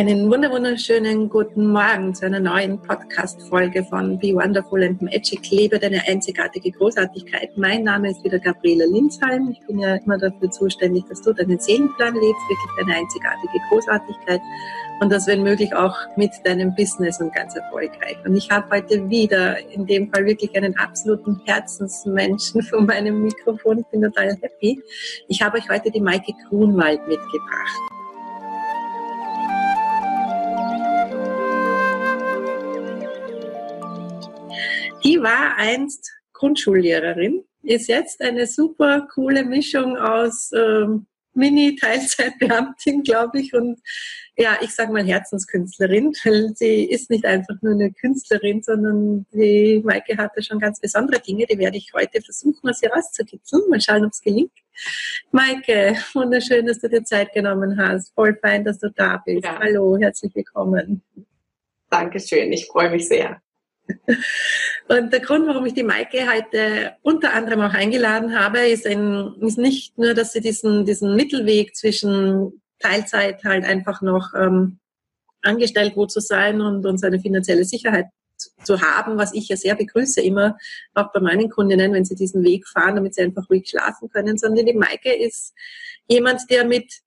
Einen wunderschönen guten Morgen zu einer neuen Podcast-Folge von Be Wonderful and Magic. Lebe deine einzigartige Großartigkeit. Mein Name ist wieder Gabriele Linsheim. Ich bin ja immer dafür zuständig, dass du deinen Seelenplan lebst, wirklich deine einzigartige Großartigkeit und das, wenn möglich, auch mit deinem Business und ganz erfolgreich. Und ich habe heute wieder in dem Fall wirklich einen absoluten Herzensmenschen vor meinem Mikrofon. Ich bin total happy. Ich habe euch heute die Maike Grunwald mitgebracht. Die war einst Grundschullehrerin, ist jetzt eine super coole Mischung aus ähm, Mini-Teilzeitbeamtin, glaube ich, und ja, ich sage mal Herzenskünstlerin, weil sie ist nicht einfach nur eine Künstlerin, sondern die Maike hatte schon ganz besondere Dinge, die werde ich heute versuchen, aus ihr rauszukitzeln. Mal schauen, ob es gelingt. Maike, wunderschön, dass du dir Zeit genommen hast. Voll fein, dass du da bist. Ja. Hallo, herzlich willkommen. Dankeschön, ich freue mich sehr. Und der Grund, warum ich die Maike heute unter anderem auch eingeladen habe, ist, ein, ist nicht nur, dass sie diesen, diesen Mittelweg zwischen Teilzeit halt einfach noch ähm, angestellt wo zu sein und, und seine finanzielle Sicherheit zu haben, was ich ja sehr begrüße, immer auch bei meinen Kundinnen, wenn sie diesen Weg fahren, damit sie einfach ruhig schlafen können, sondern die Maike ist jemand, der mit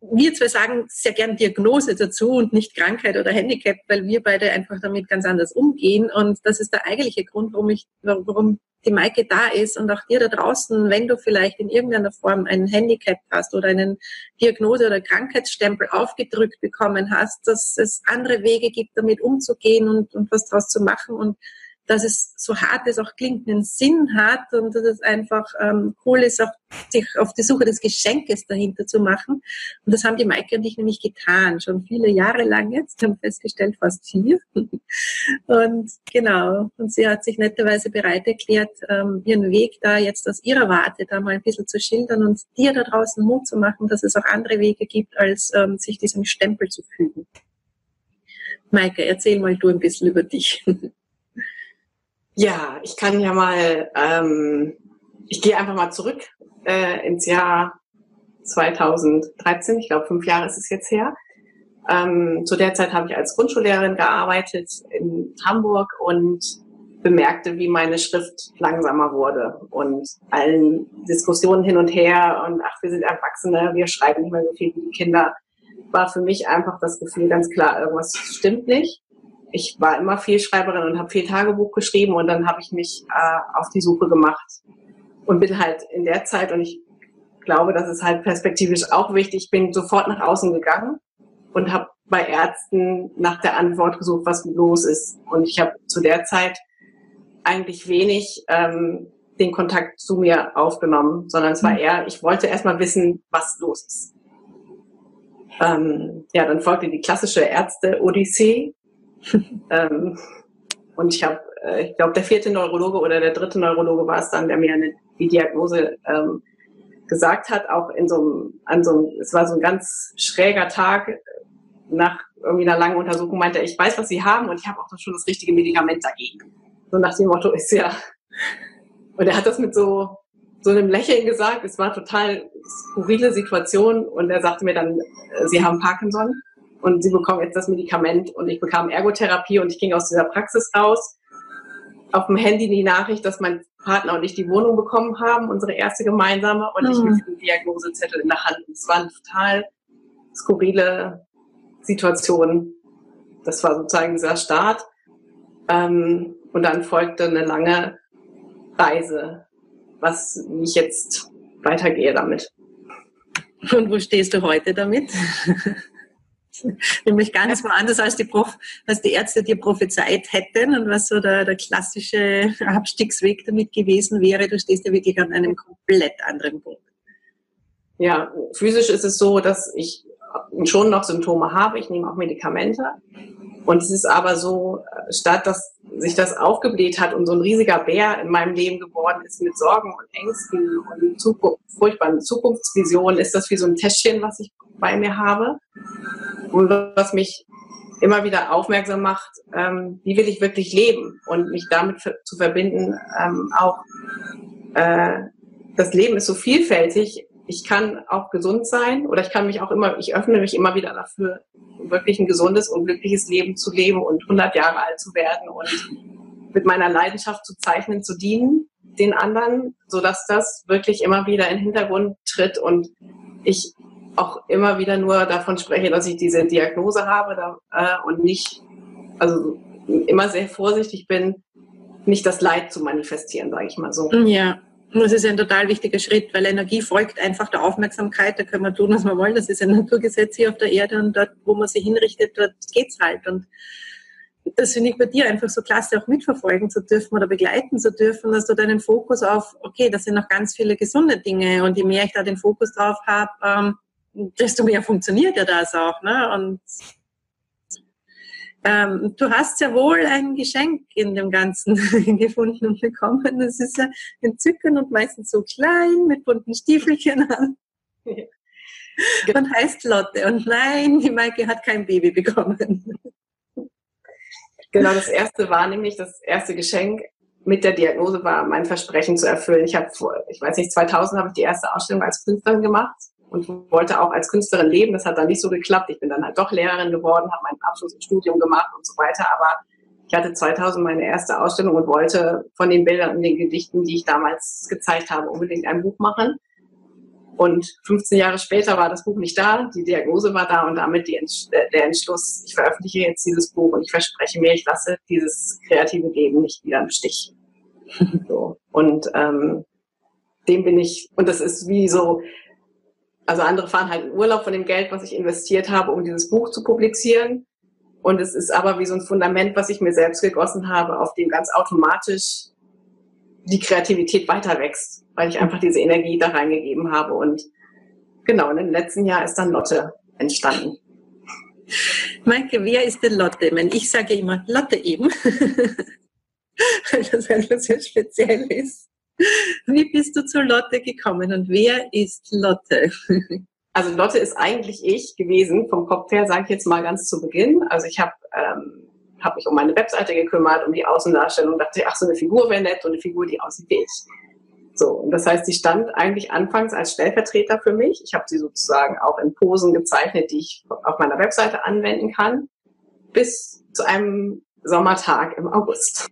wir zwei sagen sehr gern Diagnose dazu und nicht Krankheit oder Handicap, weil wir beide einfach damit ganz anders umgehen. Und das ist der eigentliche Grund, warum ich, warum die Maike da ist und auch dir da draußen, wenn du vielleicht in irgendeiner Form ein Handicap hast oder einen Diagnose- oder Krankheitsstempel aufgedrückt bekommen hast, dass es andere Wege gibt, damit umzugehen und, und was draus zu machen und dass es so hart es auch klingt, einen Sinn hat und dass es einfach ähm, cool ist, auch sich auf die Suche des Geschenkes dahinter zu machen. Und das haben die Maike und ich nämlich getan, schon viele Jahre lang jetzt, haben festgestellt, fast vier. und genau, und sie hat sich netterweise bereit erklärt, ähm, ihren Weg da jetzt aus ihrer Warte da mal ein bisschen zu schildern und dir da draußen Mut zu machen, dass es auch andere Wege gibt, als ähm, sich diesem Stempel zu fügen. Maike, erzähl mal du ein bisschen über dich. Ja, ich kann ja mal, ähm, ich gehe einfach mal zurück äh, ins Jahr 2013, ich glaube fünf Jahre ist es jetzt her. Ähm, zu der Zeit habe ich als Grundschullehrerin gearbeitet in Hamburg und bemerkte, wie meine Schrift langsamer wurde und allen Diskussionen hin und her und ach, wir sind Erwachsene, wir schreiben nicht mehr so viel wie die Kinder, war für mich einfach das Gefühl ganz klar, irgendwas stimmt nicht ich war immer viel Schreiberin und habe viel Tagebuch geschrieben und dann habe ich mich äh, auf die Suche gemacht und bin halt in der Zeit und ich glaube, das ist halt perspektivisch auch wichtig, bin sofort nach außen gegangen und habe bei Ärzten nach der Antwort gesucht, was los ist. Und ich habe zu der Zeit eigentlich wenig ähm, den Kontakt zu mir aufgenommen, sondern es war mhm. eher, ich wollte erstmal wissen, was los ist. Ähm, ja, dann folgte die klassische Ärzte-Odyssee ähm, und ich habe, äh, ich glaube, der vierte Neurologe oder der dritte Neurologe war es dann, der mir eine, die Diagnose ähm, gesagt hat, auch in so einem, an so einem, es war so ein ganz schräger Tag nach irgendwie einer langen Untersuchung meinte er, ich weiß, was Sie haben und ich habe auch schon das richtige Medikament dagegen. So nach dem Motto ist ja. Und er hat das mit so, so einem Lächeln gesagt. Es war total skurrile Situation und er sagte mir dann, äh, Sie haben Parkinson und sie bekommen jetzt das Medikament und ich bekam Ergotherapie und ich ging aus dieser Praxis raus. Auf dem Handy die Nachricht, dass mein Partner und ich die Wohnung bekommen haben, unsere erste gemeinsame, und mhm. ich mit dem Diagnosezettel in der Hand. Es war eine total skurrile Situation. Das war sozusagen dieser Start. Ähm, und dann folgte eine lange Reise, was wie ich jetzt weitergehe damit. Und wo stehst du heute damit? Nämlich ganz woanders als die, Prof, als die Ärzte dir prophezeit hätten und was so der, der klassische Abstiegsweg damit gewesen wäre. Du stehst ja wirklich an einem komplett anderen Punkt. Ja, physisch ist es so, dass ich schon noch Symptome habe. Ich nehme auch Medikamente. Und es ist aber so, statt dass sich das aufgebläht hat und so ein riesiger Bär in meinem Leben geworden ist mit Sorgen und Ängsten und Zukunft, furchtbaren Zukunftsvisionen, ist das wie so ein Täschchen, was ich bei mir habe und was mich immer wieder aufmerksam macht, ähm, wie will ich wirklich leben? Und mich damit zu verbinden, ähm, auch äh, das Leben ist so vielfältig. Ich kann auch gesund sein oder ich kann mich auch immer, ich öffne mich immer wieder dafür, wirklich ein gesundes und glückliches Leben zu leben und 100 Jahre alt zu werden und mit meiner Leidenschaft zu zeichnen, zu dienen den anderen, so dass das wirklich immer wieder in den Hintergrund tritt. Und ich auch immer wieder nur davon spreche, dass ich diese Diagnose habe da, äh, und nicht, also immer sehr vorsichtig bin, nicht das Leid zu manifestieren, sage ich mal so. Ja, das ist ein total wichtiger Schritt, weil Energie folgt einfach der Aufmerksamkeit. Da können wir tun, was wir wollen. Das ist ein Naturgesetz hier auf der Erde und dort, wo man sich hinrichtet, dort geht's halt. Und das finde ich bei dir einfach so klasse, auch mitverfolgen zu dürfen oder begleiten zu dürfen, dass du deinen Fokus auf, okay, das sind noch ganz viele gesunde Dinge und je mehr ich da den Fokus drauf habe, ähm, desto mehr funktioniert ja das auch. Ne? Und ähm, du hast ja wohl ein Geschenk in dem Ganzen gefunden und bekommen. Das ist ja entzückend und meistens so klein mit bunten Stiefelchen an. Und heißt Lotte. Und nein, die Maike hat kein Baby bekommen. Genau, das erste war nämlich das erste Geschenk mit der Diagnose war mein Versprechen zu erfüllen. Ich habe vor, ich weiß nicht, 2000 habe ich die erste Ausstellung als Künstlerin gemacht und wollte auch als Künstlerin leben. Das hat dann nicht so geklappt. Ich bin dann halt doch Lehrerin geworden, habe meinen Abschluss im Studium gemacht und so weiter. Aber ich hatte 2000 meine erste Ausstellung und wollte von den Bildern und den Gedichten, die ich damals gezeigt habe, unbedingt ein Buch machen. Und 15 Jahre später war das Buch nicht da, die Diagnose war da und damit die, äh, der Entschluss, ich veröffentliche jetzt dieses Buch und ich verspreche mir, ich lasse dieses kreative Leben nicht wieder im Stich. so. Und ähm, dem bin ich, und das ist wie so, also andere fahren halt in Urlaub von dem Geld, was ich investiert habe, um dieses Buch zu publizieren. Und es ist aber wie so ein Fundament, was ich mir selbst gegossen habe, auf dem ganz automatisch die Kreativität weiter wächst, weil ich einfach diese Energie da reingegeben habe. Und genau, und im letzten Jahr ist dann Lotte entstanden. Maike, wer ist denn Lotte? Ich sage immer Lotte eben, weil das einfach sehr speziell ist. Wie bist du zu Lotte gekommen und wer ist Lotte? Also Lotte ist eigentlich ich gewesen, vom Kopf her, sage ich jetzt mal ganz zu Beginn. Also ich habe ähm, hab mich um meine Webseite gekümmert, um die Außendarstellung, dachte, ach, so eine Figur wäre nett und eine Figur, die aussieht wie ich. So, und das heißt, sie stand eigentlich anfangs als Stellvertreter für mich. Ich habe sie sozusagen auch in Posen gezeichnet, die ich auf meiner Webseite anwenden kann, bis zu einem Sommertag im August.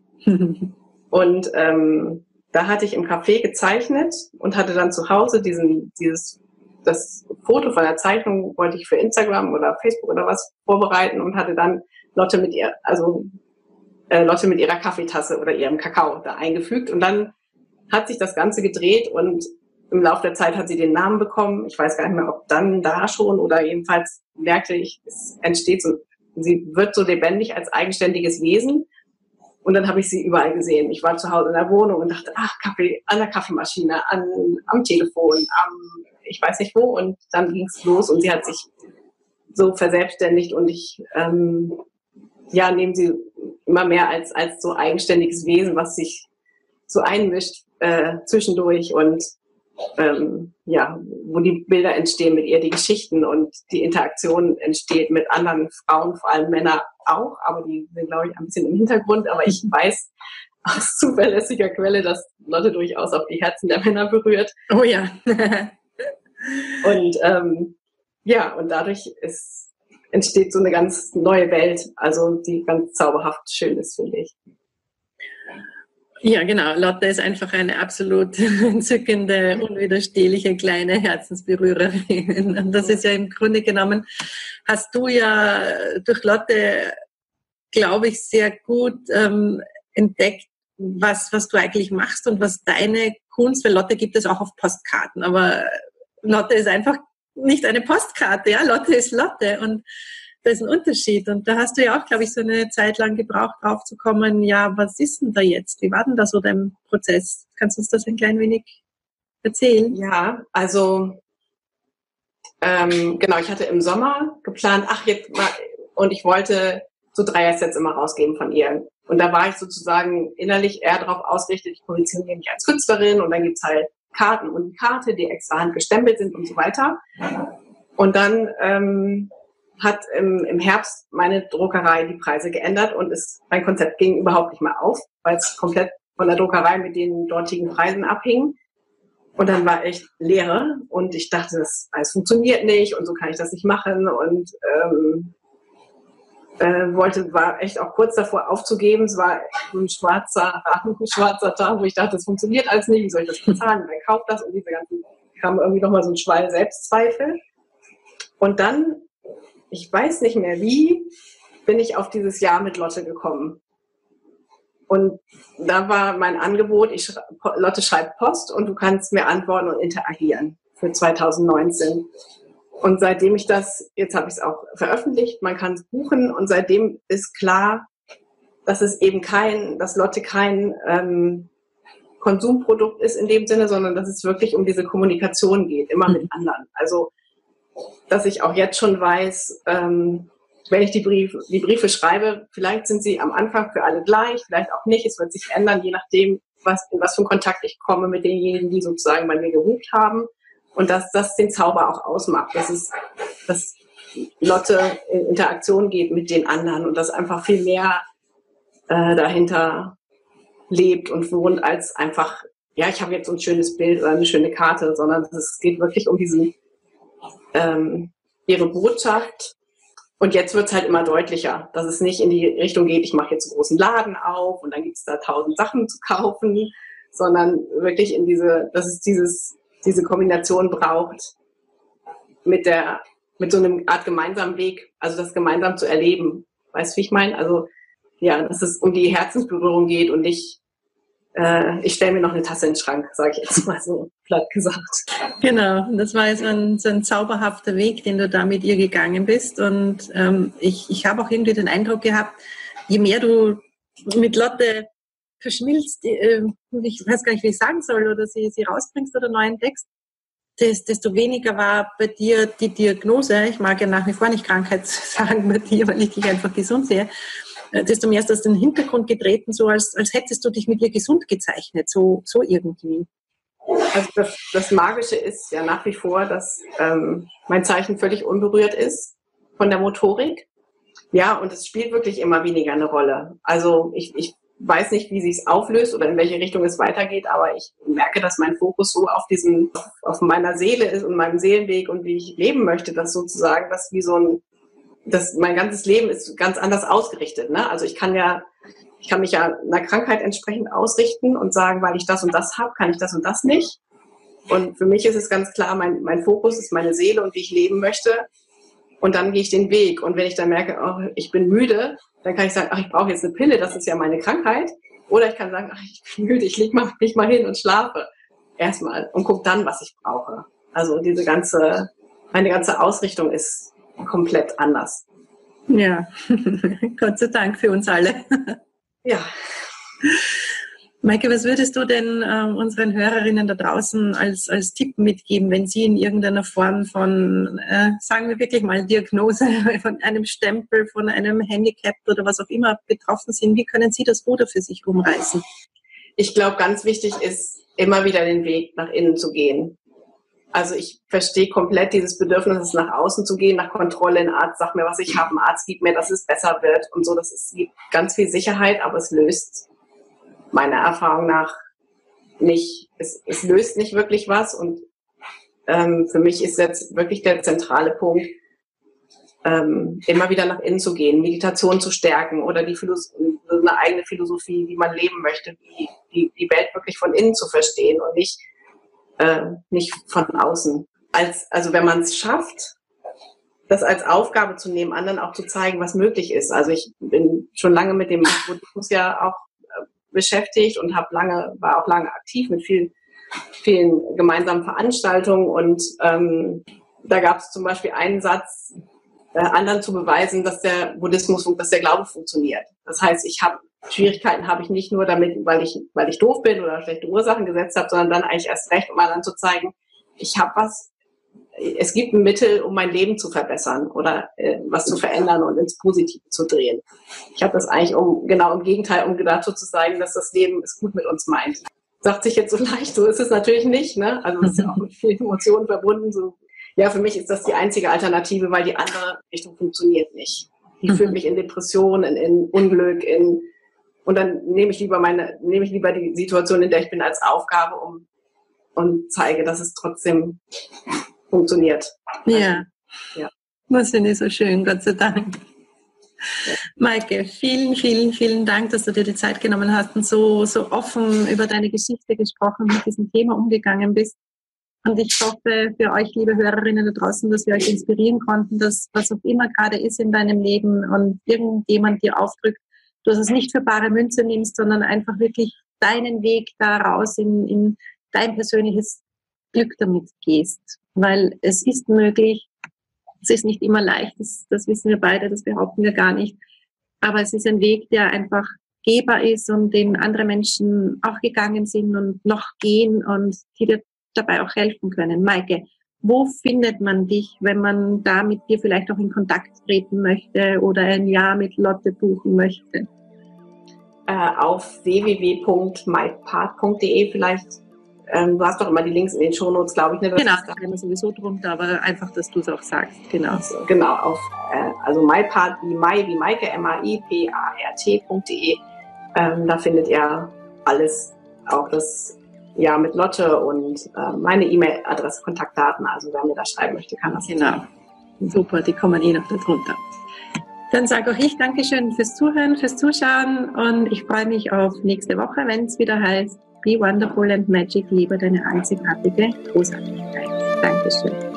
und ähm, da hatte ich im Café gezeichnet und hatte dann zu Hause diesen, dieses, das Foto von der Zeichnung wollte ich für Instagram oder Facebook oder was vorbereiten und hatte dann Lotte mit ihr, also äh, Lotte mit ihrer Kaffeetasse oder ihrem Kakao da eingefügt und dann hat sich das Ganze gedreht und im Laufe der Zeit hat sie den Namen bekommen. Ich weiß gar nicht mehr, ob dann da schon oder jedenfalls merkte ich, es entsteht so, sie wird so lebendig als eigenständiges Wesen und dann habe ich sie überall gesehen. Ich war zu Hause in der Wohnung und dachte, ach, Kaffee, an der Kaffeemaschine, an, am Telefon, am, ich weiß nicht wo. Und dann ging es los und sie hat sich so verselbstständigt und ich, ähm, ja, nehme sie immer mehr als, als so eigenständiges Wesen, was sich so einmischt äh, zwischendurch und ähm, ja, wo die Bilder entstehen mit ihr, die Geschichten und die Interaktion entsteht mit anderen Frauen, vor allem Männer auch, aber die sind, glaube ich, ein bisschen im Hintergrund. Aber ich weiß aus zuverlässiger Quelle, dass Lotte durchaus auch die Herzen der Männer berührt. Oh ja. und ähm, ja, und dadurch ist, entsteht so eine ganz neue Welt, also die ganz zauberhaft schön ist, finde ich. Ja, genau. Lotte ist einfach eine absolut entzückende, unwiderstehliche kleine Herzensberührerin. Und das ist ja im Grunde genommen, hast du ja durch Lotte, glaube ich, sehr gut ähm, entdeckt, was, was du eigentlich machst und was deine Kunst, weil Lotte gibt es auch auf Postkarten, aber Lotte ist einfach nicht eine Postkarte, ja, Lotte ist Lotte und da ist ein Unterschied. Und da hast du ja auch, glaube ich, so eine Zeit lang gebraucht, drauf zu kommen, ja, was ist denn da jetzt? Wie war denn da so dein Prozess? Kannst du uns das ein klein wenig erzählen? Ja, also ähm, genau, ich hatte im Sommer geplant, ach jetzt mal, und ich wollte so Dreier-Sets immer rausgeben von ihr. Und da war ich sozusagen innerlich eher darauf ausgerichtet, ich positioniere mich als Künstlerin und dann gibt's halt Karten und Karte, die extra handgestempelt sind und so weiter. Und dann ähm, hat im, im Herbst meine Druckerei die Preise geändert und ist, mein Konzept ging überhaupt nicht mehr auf, weil es komplett von der Druckerei mit den dortigen Preisen abhing. Und dann war echt Leere und ich dachte, das alles funktioniert nicht und so kann ich das nicht machen und ähm, äh, wollte, war echt auch kurz davor aufzugeben. Es war ein schwarzer, ein schwarzer Tag, wo ich dachte, das funktioniert alles nicht, wie soll ich das bezahlen? Wer kauft das? Und diese ganzen, kam irgendwie nochmal so ein Schwall Selbstzweifel. Und dann, ich weiß nicht mehr wie, bin ich auf dieses Jahr mit Lotte gekommen. Und da war mein Angebot, ich, Lotte schreibt Post und du kannst mir antworten und interagieren für 2019. Und seitdem ich das, jetzt habe ich es auch veröffentlicht, man kann es buchen und seitdem ist klar, dass es eben kein, dass Lotte kein ähm, Konsumprodukt ist in dem Sinne, sondern dass es wirklich um diese Kommunikation geht, immer mit mhm. anderen. Also, dass ich auch jetzt schon weiß, ähm, wenn ich die Briefe, die Briefe schreibe, vielleicht sind sie am Anfang für alle gleich, vielleicht auch nicht. Es wird sich ändern, je nachdem, was, in was für einen Kontakt ich komme mit denjenigen, die sozusagen bei mir geruht haben. Und dass das den Zauber auch ausmacht, dass es, dass Lotte in Interaktion geht mit den anderen und dass einfach viel mehr äh, dahinter lebt und wohnt als einfach, ja, ich habe jetzt so ein schönes Bild oder eine schöne Karte, sondern es geht wirklich um diesen ähm, ihre Botschaft und jetzt wird es halt immer deutlicher, dass es nicht in die Richtung geht, ich mache jetzt einen großen Laden auf und dann gibt es da tausend Sachen zu kaufen, sondern wirklich in diese, dass es dieses, diese Kombination braucht mit der, mit so einem Art gemeinsamen Weg, also das gemeinsam zu erleben. Weißt du, wie ich meine? Also ja, dass es um die Herzensberührung geht und nicht äh, ich stelle mir noch eine Tasse in den Schrank, sage ich jetzt mal so platt gesagt. Genau, das war so ein, so ein zauberhafter Weg, den du da mit ihr gegangen bist. Und ähm, ich, ich habe auch irgendwie den Eindruck gehabt, je mehr du mit Lotte verschmilzt, äh, ich weiß gar nicht, wie ich sagen soll, oder sie, sie rausbringst oder neuen Text, desto weniger war bei dir die Diagnose, ich mag ja nach wie vor nicht Krankheit sagen bei dir, weil ich dich einfach gesund sehe, desto mehr ist das in den Hintergrund getreten, so als, als hättest du dich mit ihr gesund gezeichnet, so, so irgendwie. Also das, das Magische ist ja nach wie vor, dass ähm, mein Zeichen völlig unberührt ist von der Motorik. Ja, und es spielt wirklich immer weniger eine Rolle. Also ich, ich weiß nicht, wie sich es auflöst oder in welche Richtung es weitergeht, aber ich merke, dass mein Fokus so auf diesem, auf meiner Seele ist und meinem Seelenweg und wie ich leben möchte, dass sozusagen das wie so ein das, mein ganzes Leben ist ganz anders ausgerichtet. Ne? Also ich kann ja, ich kann mich ja einer Krankheit entsprechend ausrichten und sagen, weil ich das und das habe, kann ich das und das nicht. Und für mich ist es ganz klar, mein, mein Fokus ist meine Seele und wie ich leben möchte. Und dann gehe ich den Weg. Und wenn ich dann merke, oh, ich bin müde, dann kann ich sagen, ach, ich brauche jetzt eine Pille, das ist ja meine Krankheit. Oder ich kann sagen, ach, ich bin müde, ich leg mal, leg mal hin und schlafe. Erstmal und guck dann, was ich brauche. Also diese ganze, meine ganze Ausrichtung ist komplett anders. Ja, Gott sei Dank für uns alle. Ja. Maike, was würdest du denn äh, unseren Hörerinnen da draußen als, als Tipp mitgeben, wenn sie in irgendeiner Form von, äh, sagen wir wirklich mal, Diagnose, von einem Stempel, von einem Handicap oder was auch immer betroffen sind? Wie können sie das Ruder für sich umreißen? Ich glaube, ganz wichtig ist, immer wieder den Weg nach innen zu gehen. Also ich verstehe komplett dieses Bedürfnis, nach außen zu gehen, nach Kontrolle. Ein Arzt sagt mir, was ich habe, ein Arzt gibt mir, dass es besser wird und so. Das ist, gibt ganz viel Sicherheit, aber es löst meiner Erfahrung nach nicht, es, es löst nicht wirklich was. Und ähm, für mich ist jetzt wirklich der zentrale Punkt, ähm, immer wieder nach innen zu gehen, Meditation zu stärken oder die Philos eine eigene Philosophie, wie man leben möchte, die, die, die Welt wirklich von innen zu verstehen und nicht äh, nicht von außen. Als, also wenn man es schafft, das als Aufgabe zu nehmen, anderen auch zu zeigen, was möglich ist. Also ich bin schon lange mit dem Buddhismus ja auch äh, beschäftigt und habe lange, war auch lange aktiv mit vielen, vielen gemeinsamen Veranstaltungen und ähm, da gab es zum Beispiel einen Satz, äh, anderen zu beweisen, dass der Buddhismus, dass der Glaube funktioniert. Das heißt, ich habe Schwierigkeiten habe ich nicht nur damit, weil ich, weil ich doof bin oder schlechte Ursachen gesetzt habe, sondern dann eigentlich erst recht, um anderen zu zeigen, ich habe was, es gibt ein Mittel, um mein Leben zu verbessern oder äh, was zu verändern und ins Positive zu drehen. Ich habe das eigentlich um genau im Gegenteil, um dazu zu zeigen, dass das Leben es gut mit uns meint. Sagt sich jetzt so leicht, so ist es natürlich nicht. Ne? Also es ist ja auch mit vielen Emotionen verbunden. So, ja, für mich ist das die einzige Alternative, weil die andere Richtung funktioniert nicht. Die führt mhm. mich in Depressionen, in, in Unglück, in und dann nehme ich lieber meine, nehme ich lieber die Situation, in der ich bin, als Aufgabe, um und zeige, dass es trotzdem funktioniert. Ja. ja. Das finde ich so schön, Gott sei Dank. Maike, vielen, vielen, vielen Dank, dass du dir die Zeit genommen hast und so, so offen über deine Geschichte gesprochen und mit diesem Thema umgegangen bist. Und ich hoffe für euch, liebe Hörerinnen da draußen, dass wir euch inspirieren konnten, dass was auch immer gerade ist in deinem Leben und irgendjemand dir aufdrückt, du es nicht für bare Münze nimmst, sondern einfach wirklich deinen Weg da raus in, in dein persönliches Glück damit gehst. Weil es ist möglich, es ist nicht immer leicht, das, das wissen wir beide, das behaupten wir gar nicht. Aber es ist ein Weg, der einfach gehbar ist und den andere Menschen auch gegangen sind und noch gehen und die dir dabei auch helfen können. Maike, wo findet man dich, wenn man da mit dir vielleicht auch in Kontakt treten möchte oder ein Jahr mit Lotte buchen möchte? Äh, auf www.mypart.de vielleicht ähm, du hast doch immer die Links in den Shownotes, glaube ich. Ne? Genau, da haben wir sowieso drunter, aber einfach, dass du es auch sagst. Genau. Also, genau, auf äh, also mypart wie Mai, wie Maike, M-A-I-P-A-R-T.de. Ähm, da findet ihr alles, auch das ja mit Lotte und äh, meine E-Mail-Adresse, Kontaktdaten. Also wer mir da schreiben möchte, kann das. Genau. Super, die kommen eh noch darunter. Dann sage auch ich Dankeschön fürs Zuhören, fürs Zuschauen und ich freue mich auf nächste Woche, wenn es wieder heißt Be Wonderful and Magic, liebe deine einzigartige Großartigkeit. Dankeschön.